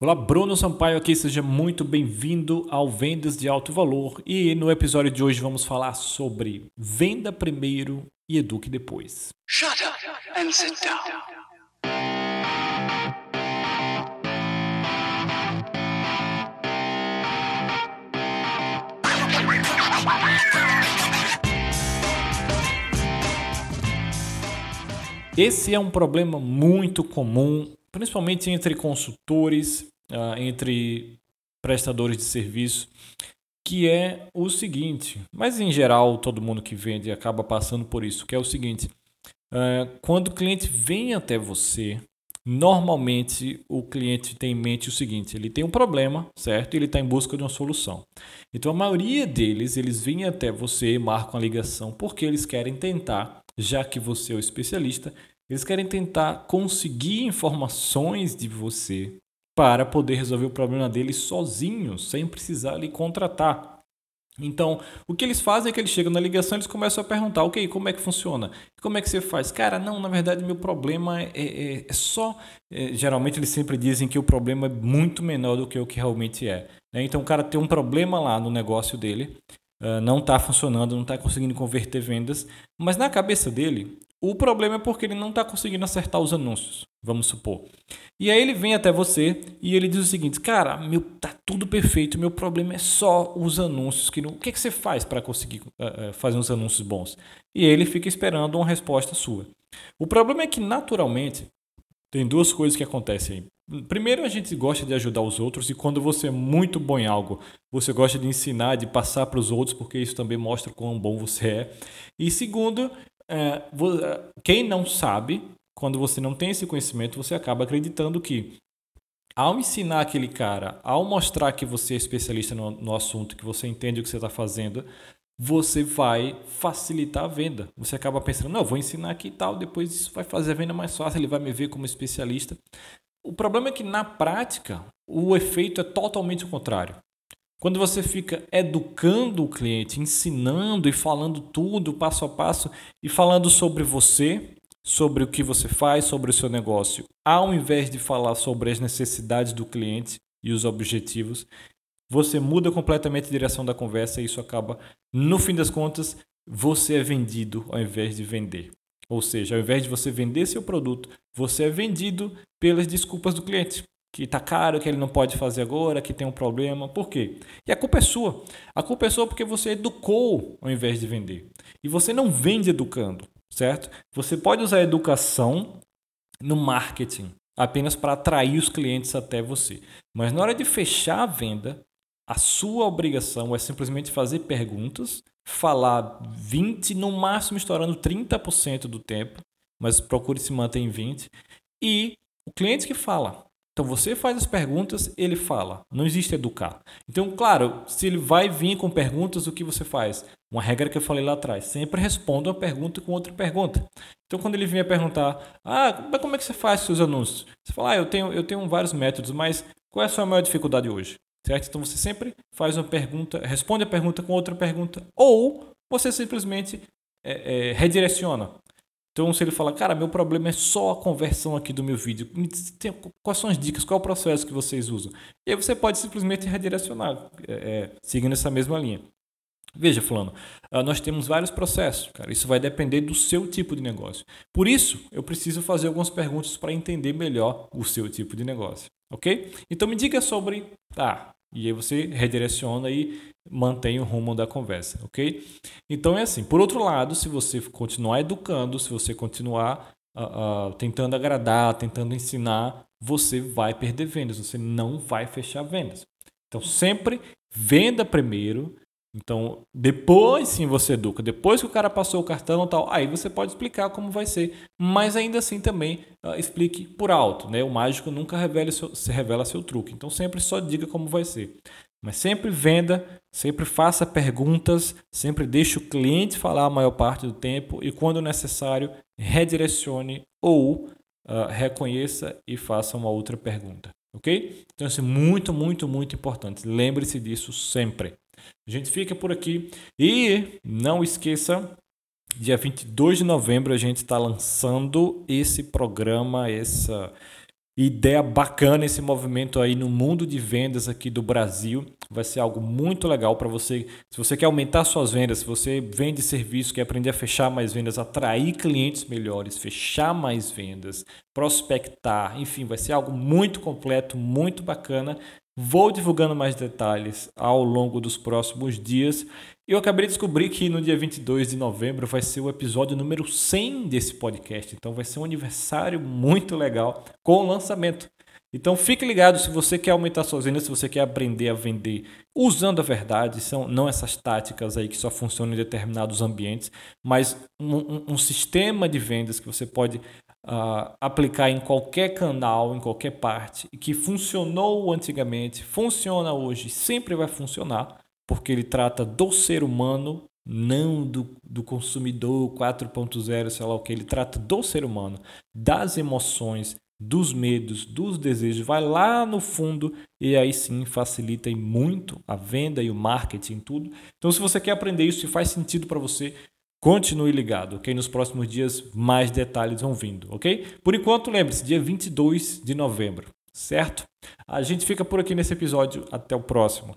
Olá, Bruno Sampaio aqui, seja muito bem-vindo ao Vendas de Alto Valor e no episódio de hoje vamos falar sobre venda primeiro e eduque depois. Shut up and sit down. Esse é um problema muito comum principalmente entre consultores, uh, entre prestadores de serviço, que é o seguinte, mas em geral todo mundo que vende acaba passando por isso, que é o seguinte, uh, quando o cliente vem até você, normalmente o cliente tem em mente o seguinte, ele tem um problema, certo? Ele está em busca de uma solução. Então a maioria deles, eles vêm até você, marcam a ligação, porque eles querem tentar, já que você é o especialista, eles querem tentar conseguir informações de você para poder resolver o problema deles sozinhos, sem precisar lhe contratar. Então, o que eles fazem é que eles chegam na ligação e eles começam a perguntar, ok, como é que funciona? Como é que você faz? Cara, não, na verdade meu problema é, é, é só... É, geralmente eles sempre dizem que o problema é muito menor do que o que realmente é. Né? Então o cara tem um problema lá no negócio dele, uh, não está funcionando, não está conseguindo converter vendas, mas na cabeça dele, o problema é porque ele não está conseguindo acertar os anúncios, vamos supor. E aí ele vem até você e ele diz o seguinte: Cara, meu, tá tudo perfeito, meu problema é só os anúncios. Que não... O que, é que você faz para conseguir uh, fazer uns anúncios bons? E ele fica esperando uma resposta sua. O problema é que, naturalmente, tem duas coisas que acontecem aí. Primeiro, a gente gosta de ajudar os outros, e quando você é muito bom em algo, você gosta de ensinar, de passar para os outros, porque isso também mostra quão bom você é. E segundo, é, é, quem não sabe, quando você não tem esse conhecimento, você acaba acreditando que ao ensinar aquele cara, ao mostrar que você é especialista no, no assunto, que você entende o que você está fazendo, você vai facilitar a venda. Você acaba pensando, não, vou ensinar aqui e tal, depois isso vai fazer a venda mais fácil, ele vai me ver como especialista. O problema é que na prática o efeito é totalmente o contrário. Quando você fica educando o cliente, ensinando e falando tudo passo a passo e falando sobre você, sobre o que você faz, sobre o seu negócio, ao invés de falar sobre as necessidades do cliente e os objetivos, você muda completamente a direção da conversa e isso acaba, no fim das contas, você é vendido ao invés de vender. Ou seja, ao invés de você vender seu produto, você é vendido pelas desculpas do cliente que está caro, que ele não pode fazer agora, que tem um problema. Por quê? E a culpa é sua. A culpa é sua porque você educou ao invés de vender. E você não vende educando, certo? Você pode usar a educação no marketing apenas para atrair os clientes até você. Mas na hora de fechar a venda, a sua obrigação é simplesmente fazer perguntas, falar 20, no máximo estourando 30% do tempo, mas procure se manter em 20. E o cliente que fala, então você faz as perguntas, ele fala. Não existe educar. Então, claro, se ele vai vir com perguntas, o que você faz? Uma regra que eu falei lá atrás. Sempre responda uma pergunta com outra pergunta. Então, quando ele vier perguntar, ah, como é que você faz seus anúncios? Você fala, ah, eu tenho, eu tenho vários métodos, mas qual é a sua maior dificuldade hoje? Certo? Então você sempre faz uma pergunta, responde a pergunta com outra pergunta, ou você simplesmente é, é, redireciona. Então, se ele fala, cara, meu problema é só a conversão aqui do meu vídeo, quais são as dicas, qual é o processo que vocês usam? E aí você pode simplesmente redirecionar, é, é, seguindo essa mesma linha. Veja, Fulano, ah, nós temos vários processos, cara. Isso vai depender do seu tipo de negócio. Por isso, eu preciso fazer algumas perguntas para entender melhor o seu tipo de negócio, ok? Então me diga sobre, tá, e aí você redireciona e mantém o rumo da conversa, ok? Então é assim. Por outro lado, se você continuar educando, se você continuar uh, uh, tentando agradar, tentando ensinar, você vai perder vendas, você não vai fechar vendas. Então sempre venda primeiro, então, depois sim você educa. Depois que o cara passou o cartão tal, aí você pode explicar como vai ser. Mas ainda assim também uh, explique por alto. Né? O mágico nunca revela seu, se revela seu truque. Então sempre só diga como vai ser. Mas sempre venda, sempre faça perguntas, sempre deixe o cliente falar a maior parte do tempo e, quando necessário, redirecione ou uh, reconheça e faça uma outra pergunta. Ok? Então, isso é muito, muito, muito importante. Lembre-se disso sempre. A gente fica por aqui e não esqueça, dia 22 de novembro a gente está lançando esse programa, essa, ideia bacana esse movimento aí no mundo de vendas aqui do Brasil. Vai ser algo muito legal para você. Se você quer aumentar suas vendas, se você vende serviço, quer aprender a fechar mais vendas, atrair clientes melhores, fechar mais vendas, prospectar, enfim, vai ser algo muito completo, muito bacana. Vou divulgando mais detalhes ao longo dos próximos dias. Eu acabei de descobrir que no dia 22 de novembro vai ser o episódio número 100 desse podcast. Então vai ser um aniversário muito legal com o lançamento. Então fique ligado se você quer aumentar suas vendas, se você quer aprender a vender usando a verdade, são não essas táticas aí que só funcionam em determinados ambientes, mas um, um, um sistema de vendas que você pode uh, aplicar em qualquer canal, em qualquer parte, e que funcionou antigamente, funciona hoje, sempre vai funcionar, porque ele trata do ser humano, não do, do consumidor 4.0, sei lá o que, ele trata do ser humano, das emoções, dos medos, dos desejos, vai lá no fundo e aí sim facilita muito a venda e o marketing, tudo. Então, se você quer aprender isso e faz sentido para você, Continue ligado, ok? Nos próximos dias mais detalhes vão vindo, ok? Por enquanto, lembre-se, dia 22 de novembro, certo? A gente fica por aqui nesse episódio. Até o próximo.